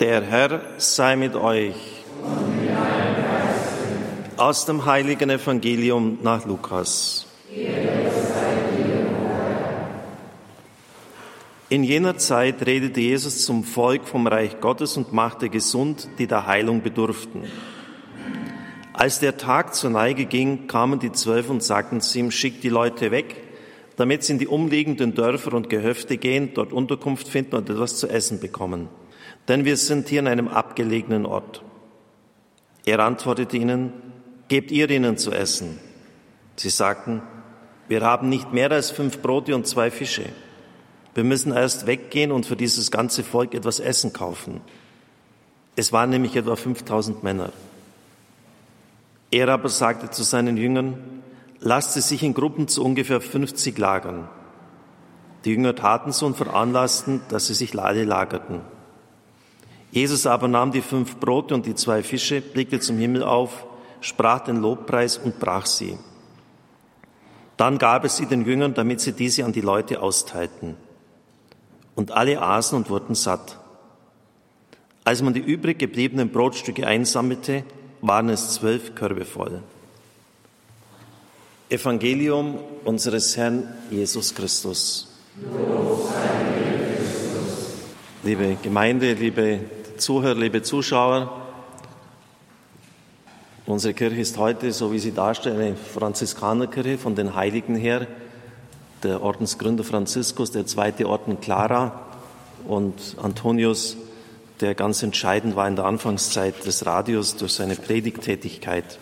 Der Herr sei mit euch. Aus dem heiligen Evangelium nach Lukas. In jener Zeit redete Jesus zum Volk vom Reich Gottes und machte gesund, die der Heilung bedurften. Als der Tag zur Neige ging, kamen die Zwölf und sagten zu ihm, schick die Leute weg, damit sie in die umliegenden Dörfer und Gehöfte gehen, dort Unterkunft finden und etwas zu essen bekommen denn wir sind hier in einem abgelegenen Ort. Er antwortete ihnen, gebt ihr ihnen zu essen. Sie sagten, wir haben nicht mehr als fünf Brote und zwei Fische. Wir müssen erst weggehen und für dieses ganze Volk etwas Essen kaufen. Es waren nämlich etwa 5000 Männer. Er aber sagte zu seinen Jüngern, lasst sie sich in Gruppen zu ungefähr 50 lagern. Die Jünger taten so und veranlassten, dass sie sich alle lagerten. Jesus aber nahm die fünf Brote und die zwei Fische, blickte zum Himmel auf, sprach den Lobpreis und brach sie. Dann gab es sie den Jüngern, damit sie diese an die Leute austeilten. Und alle aßen und wurden satt. Als man die übrig gebliebenen Brotstücke einsammelte, waren es zwölf Körbe voll. Evangelium unseres Herrn Jesus Christus. Liebe Gemeinde, liebe Zuhörer, liebe Zuschauer, unsere Kirche ist heute, so wie sie darstellt, eine Franziskanerkirche von den Heiligen her. Der Ordensgründer Franziskus, der zweite Orden Clara und Antonius, der ganz entscheidend war in der Anfangszeit des Radios durch seine Predigtätigkeit.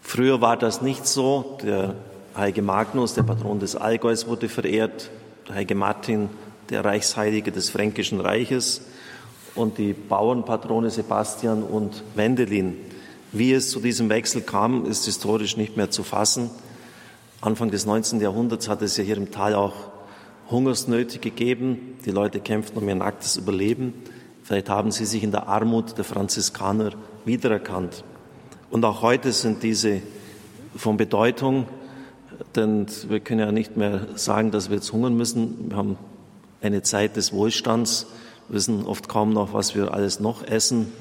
Früher war das nicht so. Der heilige Magnus, der Patron des Allgäus, wurde verehrt. Der heilige Martin, der Reichsheilige des Fränkischen Reiches und die Bauernpatrone Sebastian und Wendelin. Wie es zu diesem Wechsel kam, ist historisch nicht mehr zu fassen. Anfang des 19. Jahrhunderts hat es ja hier im Tal auch Hungersnöte gegeben. Die Leute kämpften um ihr nacktes Überleben. Vielleicht haben sie sich in der Armut der Franziskaner wiedererkannt. Und auch heute sind diese von Bedeutung, denn wir können ja nicht mehr sagen, dass wir jetzt hungern müssen. Wir haben eine Zeit des Wohlstands wissen oft kaum noch, was wir alles noch essen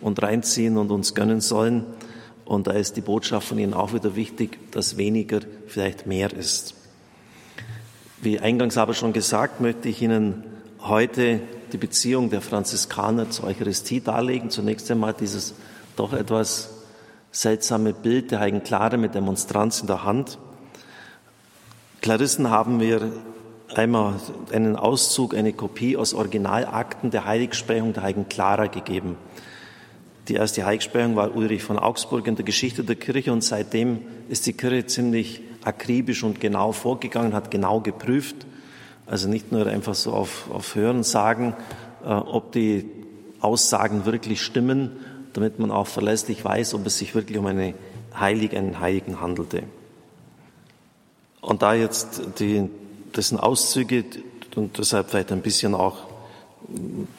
und reinziehen und uns gönnen sollen. Und da ist die Botschaft von Ihnen auch wieder wichtig, dass weniger vielleicht mehr ist. Wie eingangs aber schon gesagt, möchte ich Ihnen heute die Beziehung der Franziskaner zur Eucharistie darlegen. Zunächst einmal dieses doch etwas seltsame Bild der Heiligen Klare mit der Monstranz in der Hand. Klarissen haben wir einmal einen Auszug, eine Kopie aus Originalakten der Heiligsprechung der Heiligen Clara gegeben. Die erste Heiligsprechung war Ulrich von Augsburg in der Geschichte der Kirche und seitdem ist die Kirche ziemlich akribisch und genau vorgegangen, hat genau geprüft, also nicht nur einfach so auf, auf Hören sagen, äh, ob die Aussagen wirklich stimmen, damit man auch verlässlich weiß, ob es sich wirklich um eine Heilige, einen Heiligen handelte. Und da jetzt die, das sind Auszüge und deshalb vielleicht ein bisschen auch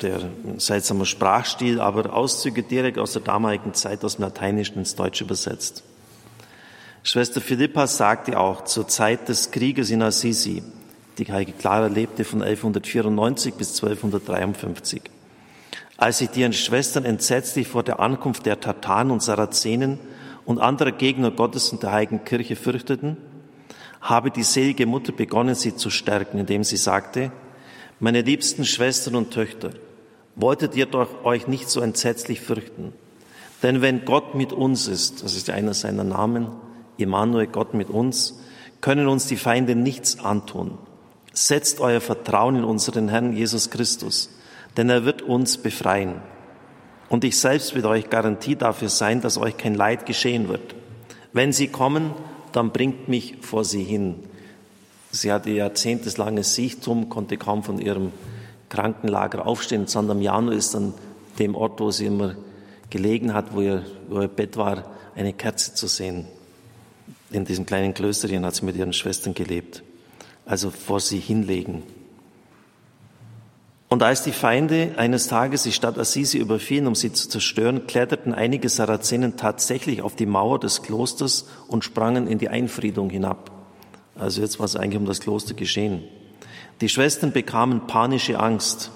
der seltsame Sprachstil, aber Auszüge direkt aus der damaligen Zeit aus dem Lateinischen ins Deutsche übersetzt. Schwester Philippa sagte auch zur Zeit des Krieges in Assisi, die heilige Clara lebte von 1194 bis 1253. Als sich die Schwestern entsetzlich vor der Ankunft der Tataren und Sarazenen und anderer Gegner Gottes und der heiligen Kirche fürchteten, habe die selige Mutter begonnen, sie zu stärken, indem sie sagte, meine liebsten Schwestern und Töchter, wolltet ihr doch euch nicht so entsetzlich fürchten. Denn wenn Gott mit uns ist, das ist einer seiner Namen, Immanuel, Gott mit uns, können uns die Feinde nichts antun. Setzt euer Vertrauen in unseren Herrn Jesus Christus, denn er wird uns befreien. Und ich selbst will euch Garantie dafür sein, dass euch kein Leid geschehen wird. Wenn sie kommen, dann bringt mich vor sie hin. Sie hatte jahrzehntelanges Siechtum, konnte kaum von ihrem Krankenlager aufstehen. San Damiano ist an dem Ort, wo sie immer gelegen hat, wo ihr, wo ihr Bett war, eine Kerze zu sehen. In diesem kleinen Klösterchen hat sie mit ihren Schwestern gelebt. Also vor sie hinlegen. Und als die Feinde eines Tages die Stadt Assisi überfielen, um sie zu zerstören, kletterten einige Sarazenen tatsächlich auf die Mauer des Klosters und sprangen in die Einfriedung hinab. Also jetzt war es eigentlich um das Kloster geschehen. Die Schwestern bekamen panische Angst.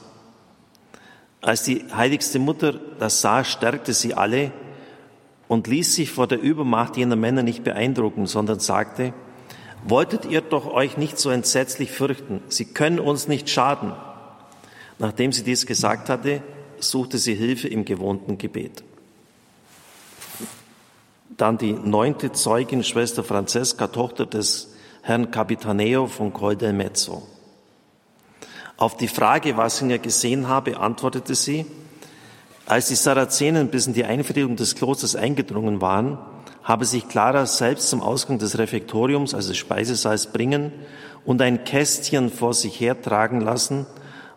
Als die heiligste Mutter das sah, stärkte sie alle und ließ sich vor der Übermacht jener Männer nicht beeindrucken, sondern sagte, wolltet ihr doch euch nicht so entsetzlich fürchten, sie können uns nicht schaden. Nachdem sie dies gesagt hatte, suchte sie Hilfe im gewohnten Gebet. Dann die neunte Zeugin, Schwester Francesca, Tochter des Herrn Capitaneo von Col del Mezzo. Auf die Frage, was sie ja gesehen habe, antwortete sie, als die Sarazenen bis in die Einfriedung des Klosters eingedrungen waren, habe sich Clara selbst zum Ausgang des Refektoriums, also des Speisesaals, bringen und ein Kästchen vor sich hertragen lassen,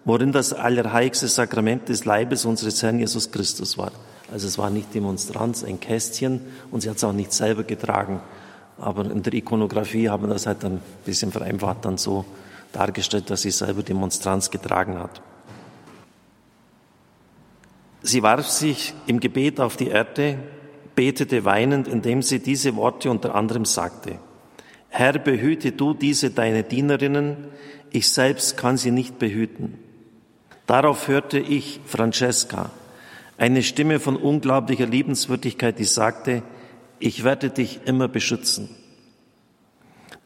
worin das allerheiligste Sakrament des Leibes unseres Herrn Jesus Christus war. Also es war nicht Demonstranz, ein Kästchen und sie hat es auch nicht selber getragen. Aber in der Ikonografie haben wir das halt ein bisschen vereinfacht dann so dargestellt, dass sie selber Demonstranz getragen hat. Sie warf sich im Gebet auf die Erde, betete weinend, indem sie diese Worte unter anderem sagte. Herr, behüte du diese deine Dienerinnen, ich selbst kann sie nicht behüten. Darauf hörte ich Francesca, eine Stimme von unglaublicher Liebenswürdigkeit, die sagte, ich werde dich immer beschützen.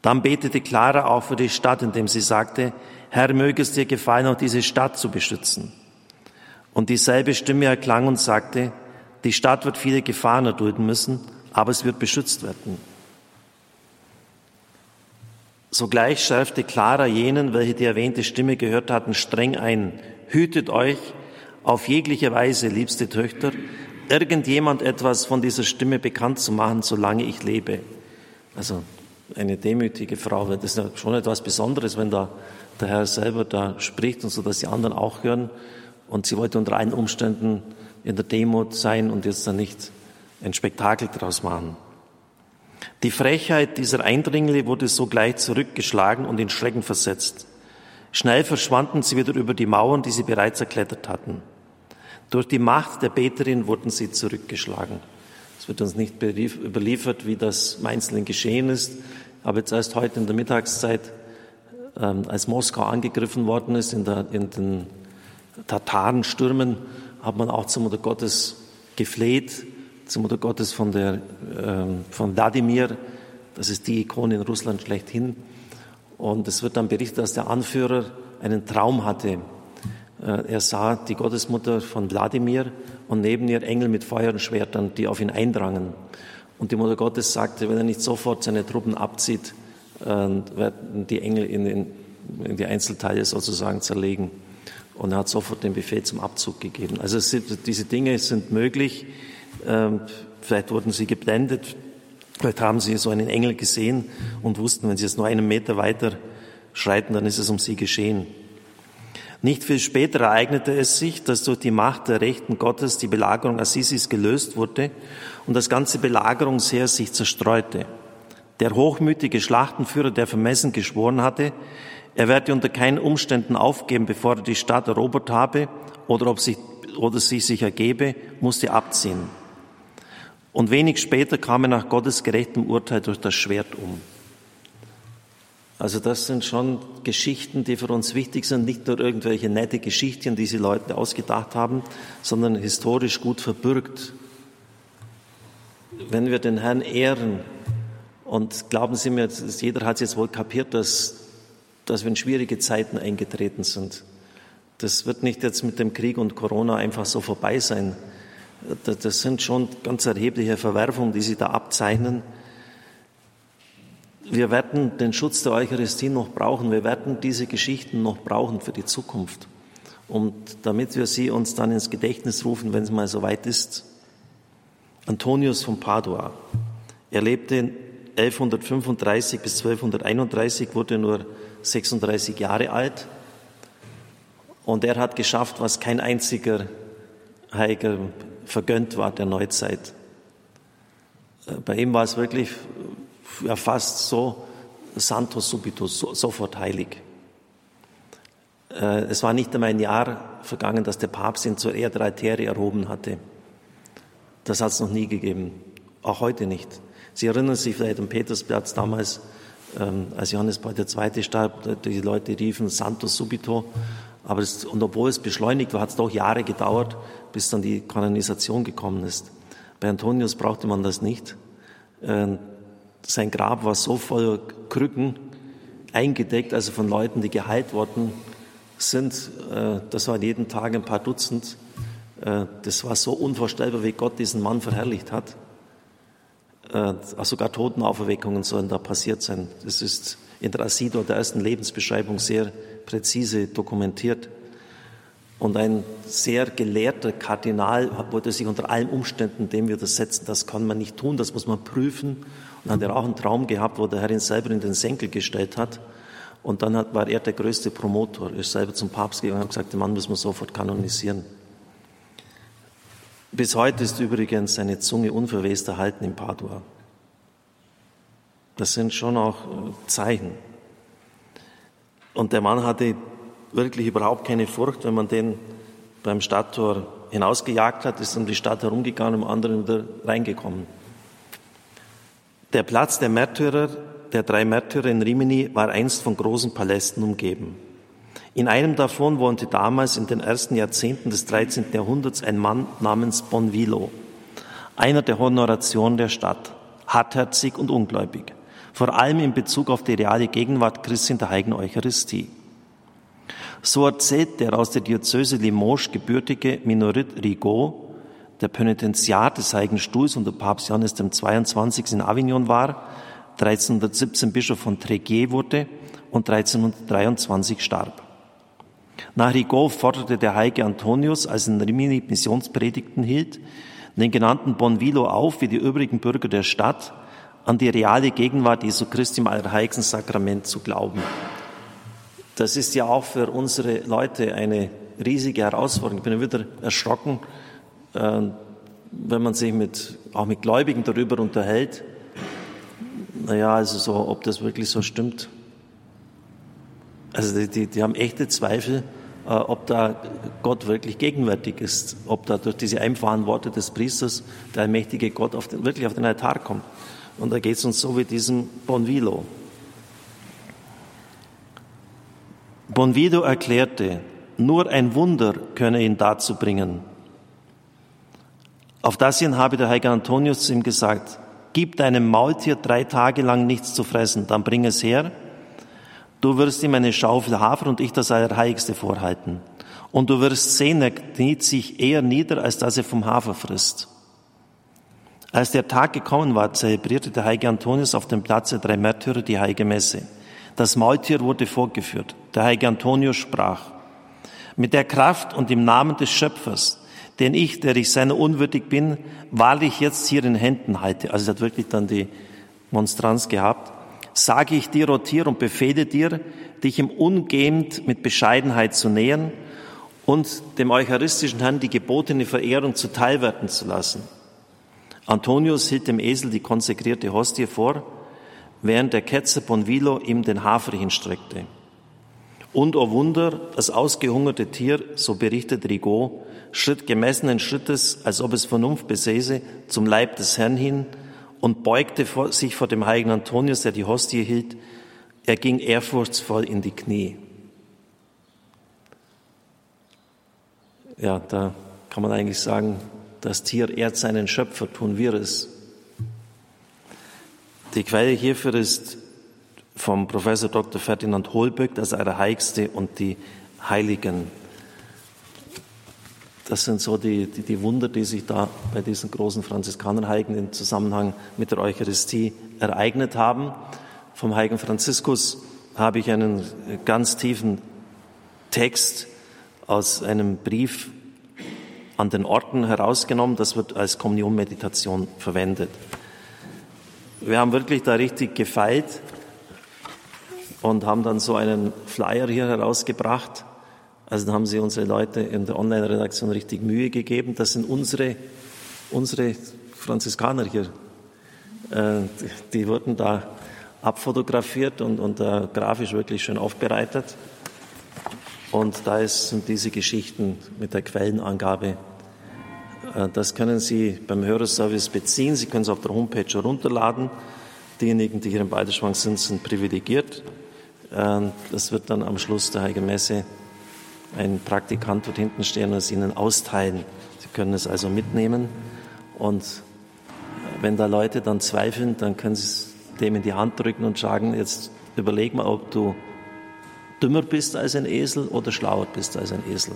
Dann betete Clara auch für die Stadt, indem sie sagte, Herr, möge es dir gefallen, auch diese Stadt zu beschützen. Und dieselbe Stimme erklang und sagte, die Stadt wird viele Gefahren erdulden müssen, aber es wird beschützt werden. Sogleich schärfte Clara jenen, welche die erwähnte Stimme gehört hatten, streng ein. Hütet euch, auf jegliche Weise, liebste Töchter, irgendjemand etwas von dieser Stimme bekannt zu machen, solange ich lebe. Also eine demütige Frau, das ist ja schon etwas Besonderes, wenn da der Herr selber da spricht und so, dass die anderen auch hören. Und sie wollte unter allen Umständen in der Demut sein und jetzt dann nicht ein Spektakel draus machen. Die Frechheit dieser Eindringlinge wurde sogleich zurückgeschlagen und in Schrecken versetzt. Schnell verschwanden sie wieder über die Mauern, die sie bereits erklettert hatten. Durch die Macht der Beterin wurden sie zurückgeschlagen. Es wird uns nicht überliefert, wie das im Einzelnen geschehen ist. Aber jetzt erst heute in der Mittagszeit, ähm, als Moskau angegriffen worden ist, in, der, in den Tatarenstürmen, hat man auch zur Mutter Gottes gefleht, zur Mutter Gottes von, der, ähm, von Wladimir. Das ist die Ikone in Russland schlechthin. Und es wird dann berichtet, dass der Anführer einen Traum hatte äh, er sah die Gottesmutter von Wladimir und neben ihr Engel mit Feuer und Schwertern, die auf ihn eindrangen. Und die Mutter Gottes sagte, wenn er nicht sofort seine Truppen abzieht, äh, werden die Engel in, in, in die Einzelteile sozusagen zerlegen. Und er hat sofort den Befehl zum Abzug gegeben. Also sind, diese Dinge sind möglich. Ähm, vielleicht wurden sie geblendet. Vielleicht haben sie so einen Engel gesehen und wussten, wenn sie jetzt nur einen Meter weiter schreiten, dann ist es um sie geschehen. Nicht viel später ereignete es sich, dass durch die Macht der Rechten Gottes die Belagerung Assisis gelöst wurde und das ganze Belagerungsheer sich zerstreute. Der hochmütige Schlachtenführer, der vermessen geschworen hatte, er werde unter keinen Umständen aufgeben, bevor er die Stadt erobert habe oder ob sich, oder sich sich ergebe, musste abziehen. Und wenig später kam er nach Gottes gerechtem Urteil durch das Schwert um. Also das sind schon Geschichten, die für uns wichtig sind, nicht nur irgendwelche nette Geschichten, die sie Leute ausgedacht haben, sondern historisch gut verbürgt. Wenn wir den Herrn ehren, und glauben Sie mir, jeder hat jetzt wohl kapiert, dass, dass wir in schwierige Zeiten eingetreten sind. Das wird nicht jetzt mit dem Krieg und Corona einfach so vorbei sein. Das sind schon ganz erhebliche Verwerfungen, die sich da abzeichnen wir werden den Schutz der Eucharistie noch brauchen. Wir werden diese Geschichten noch brauchen für die Zukunft. Und damit wir sie uns dann ins Gedächtnis rufen, wenn es mal soweit ist. Antonius von Padua. Er lebte 1135 bis 1231, wurde nur 36 Jahre alt. Und er hat geschafft, was kein einziger Heiliger vergönnt war der Neuzeit. Äh, bei ihm war es wirklich ja fast so santo subito, so, sofort heilig. Äh, es war nicht einmal ein Jahr vergangen, dass der Papst ihn zur Erde Altäre erhoben hatte. Das hat es noch nie gegeben, auch heute nicht. Sie erinnern sich vielleicht am Petersplatz damals, ähm, als Johannes Paul II. starb, die Leute riefen Santo subito, Aber es, und obwohl es beschleunigt war, hat es doch Jahre gedauert, bis dann die Kanonisation gekommen ist. Bei Antonius brauchte man das nicht. Ähm, sein Grab war so voll Krücken eingedeckt, also von Leuten, die geheilt worden sind. Äh, das waren jeden Tag ein paar Dutzend. Äh, das war so unvorstellbar, wie Gott diesen Mann verherrlicht hat. Äh, sogar Totenauferweckungen sollen da passiert sein. Das ist in der Asidor, der ersten Lebensbeschreibung, sehr präzise dokumentiert. Und ein sehr gelehrter Kardinal wollte sich unter allen Umständen dem widersetzen. Das kann man nicht tun, das muss man prüfen. Und hat er auch einen Traum gehabt, wo der Herr ihn selber in den Senkel gestellt hat. Und dann hat, war er der größte Promotor. Er ist selber zum Papst gegangen und hat gesagt, den Mann müssen wir sofort kanonisieren. Bis heute ist übrigens seine Zunge unverwest erhalten in Padua. Das sind schon auch äh, Zeichen. Und der Mann hatte wirklich überhaupt keine Furcht, wenn man den beim Stadttor hinausgejagt hat, ist um die Stadt herumgegangen, um anderen wieder reingekommen. Der Platz der Märtyrer, der drei Märtyrer in Rimini, war einst von großen Palästen umgeben. In einem davon wohnte damals in den ersten Jahrzehnten des 13. Jahrhunderts ein Mann namens Bonvilo, einer der Honoration der Stadt, hartherzig und ungläubig vor allem in Bezug auf die reale Gegenwart Christi in der heiligen Eucharistie. So erzählt der aus der Diözese Limoges gebürtige Minorit Rigaud, der Penitentiar des Heiligen Stuhls unter Papst Johannes dem 22. in Avignon war, 1317 Bischof von Tréguier wurde und 1323 starb. Nach Rigaud forderte der heilige Antonius, als in Rimini Missionspredigten hielt, den genannten Bonvilo auf, wie die übrigen Bürger der Stadt, an die reale Gegenwart Jesu Christi im Allerheiligsten Sakrament zu glauben. Das ist ja auch für unsere Leute eine riesige Herausforderung. Ich bin wieder erschrocken, äh, wenn man sich mit, auch mit Gläubigen darüber unterhält. Naja, also so, ob das wirklich so stimmt. Also die, die, die haben echte Zweifel, äh, ob da Gott wirklich gegenwärtig ist, ob da durch diese einfachen Worte des Priesters der allmächtige Gott auf den, wirklich auf den Altar kommt. Und da geht es uns so wie diesem Bonvilo. Bonvilo erklärte, nur ein Wunder könne ihn dazu bringen. Auf das hin habe der heilige Antonius ihm gesagt, gib deinem Maultier drei Tage lang nichts zu fressen, dann bring es her. Du wirst ihm eine Schaufel Hafer und ich das Allerheiligste vorhalten. Und du wirst sehen, er kniet sich eher nieder, als dass er vom Hafer frisst. Als der Tag gekommen war, zelebrierte der heilige Antonius auf dem Platz der drei Märtyrer die heilige Messe. Das Maultier wurde vorgeführt. Der heilige Antonius sprach, mit der Kraft und im Namen des Schöpfers, den ich, der ich seiner unwürdig bin, wahrlich jetzt hier in Händen halte, also er hat wirklich dann die Monstranz gehabt, sage ich dir, rotier und befehle dir, dich im Ungehend mit Bescheidenheit zu nähern und dem eucharistischen Herrn die gebotene Verehrung zuteilwerden zu lassen. Antonius hielt dem Esel die konsekrierte Hostie vor, während der Ketzer Bonvilo ihm den Hafer hinstreckte. Und, o oh Wunder, das ausgehungerte Tier, so berichtet Rigaud, schritt gemessenen Schrittes, als ob es Vernunft besäße, zum Leib des Herrn hin und beugte sich vor dem heiligen Antonius, der die Hostie hielt. Er ging ehrfurchtsvoll in die Knie. Ja, da kann man eigentlich sagen, das Tier ehrt seinen Schöpfer, tun wir es. Die Quelle hierfür ist vom Professor Dr. Ferdinand Holböck, das Allerheiligste und die Heiligen. Das sind so die, die, die, Wunder, die sich da bei diesen großen Franziskanerheiligen im Zusammenhang mit der Eucharistie ereignet haben. Vom heiligen Franziskus habe ich einen ganz tiefen Text aus einem Brief an den Orten herausgenommen. Das wird als Kommunionmeditation verwendet. Wir haben wirklich da richtig gefeilt und haben dann so einen Flyer hier herausgebracht. Also da haben sie unsere Leute in der Online-Redaktion richtig Mühe gegeben. Das sind unsere, unsere Franziskaner hier. Äh, die wurden da abfotografiert und, und uh, grafisch wirklich schön aufbereitet. Und da sind diese Geschichten mit der Quellenangabe. Äh, das können Sie beim Hörerservice beziehen. Sie können es auf der Homepage herunterladen. Diejenigen, die hier im Balderschwang sind, sind privilegiert. Äh, das wird dann am Schluss der Heiligen Messe Ein Praktikant wird hinten stehen und es Ihnen austeilen. Sie können es also mitnehmen und wenn da Leute dann zweifeln, dann können Sie es dem in die Hand drücken und sagen, jetzt überleg mal, ob du dümmer bist als ein Esel oder schlauer bist als ein Esel.